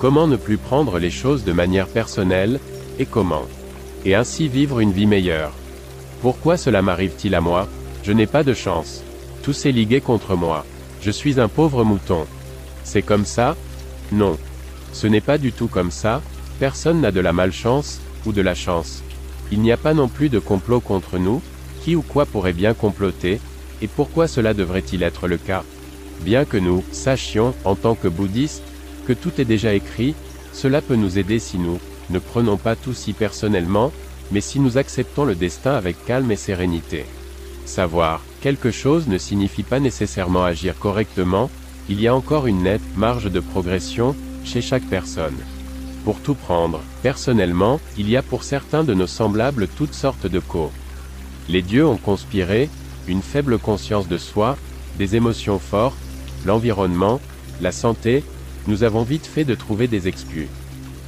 Comment ne plus prendre les choses de manière personnelle, et comment? Et ainsi vivre une vie meilleure. Pourquoi cela m'arrive-t-il à moi? Je n'ai pas de chance. Tout s'est ligué contre moi. Je suis un pauvre mouton. C'est comme ça? Non. Ce n'est pas du tout comme ça, personne n'a de la malchance, ou de la chance. Il n'y a pas non plus de complot contre nous, qui ou quoi pourrait bien comploter, et pourquoi cela devrait-il être le cas? Bien que nous sachions, en tant que bouddhistes, tout est déjà écrit, cela peut nous aider si nous ne prenons pas tout si personnellement, mais si nous acceptons le destin avec calme et sérénité. Savoir quelque chose ne signifie pas nécessairement agir correctement, il y a encore une nette marge de progression chez chaque personne. Pour tout prendre, personnellement, il y a pour certains de nos semblables toutes sortes de causes. Les dieux ont conspiré, une faible conscience de soi, des émotions fortes, l'environnement, la santé, nous avons vite fait de trouver des excuses.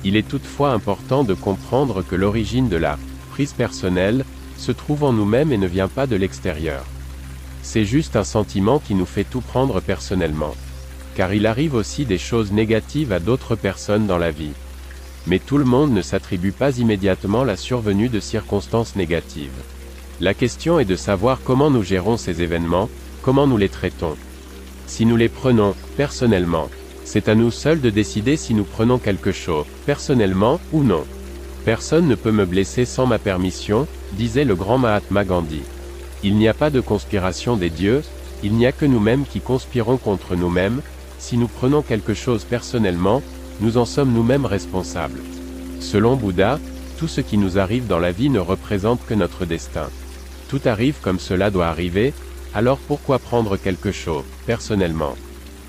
Il est toutefois important de comprendre que l'origine de la prise personnelle se trouve en nous-mêmes et ne vient pas de l'extérieur. C'est juste un sentiment qui nous fait tout prendre personnellement. Car il arrive aussi des choses négatives à d'autres personnes dans la vie. Mais tout le monde ne s'attribue pas immédiatement la survenue de circonstances négatives. La question est de savoir comment nous gérons ces événements, comment nous les traitons. Si nous les prenons, personnellement, c'est à nous seuls de décider si nous prenons quelque chose, personnellement, ou non. Personne ne peut me blesser sans ma permission, disait le grand Mahatma Gandhi. Il n'y a pas de conspiration des dieux, il n'y a que nous-mêmes qui conspirons contre nous-mêmes, si nous prenons quelque chose personnellement, nous en sommes nous-mêmes responsables. Selon Bouddha, tout ce qui nous arrive dans la vie ne représente que notre destin. Tout arrive comme cela doit arriver, alors pourquoi prendre quelque chose, personnellement?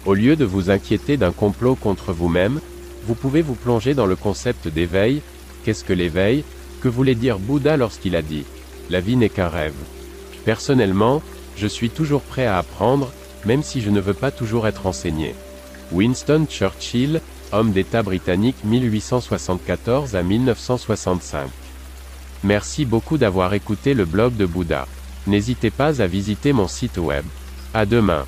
Au lieu de vous inquiéter d'un complot contre vous-même, vous pouvez vous plonger dans le concept d'éveil. Qu'est-ce que l'éveil? Que voulait dire Bouddha lorsqu'il a dit ⁇ La vie n'est qu'un rêve ⁇ Personnellement, je suis toujours prêt à apprendre, même si je ne veux pas toujours être enseigné. Winston Churchill, homme d'État britannique 1874 à 1965. Merci beaucoup d'avoir écouté le blog de Bouddha. N'hésitez pas à visiter mon site web. À demain.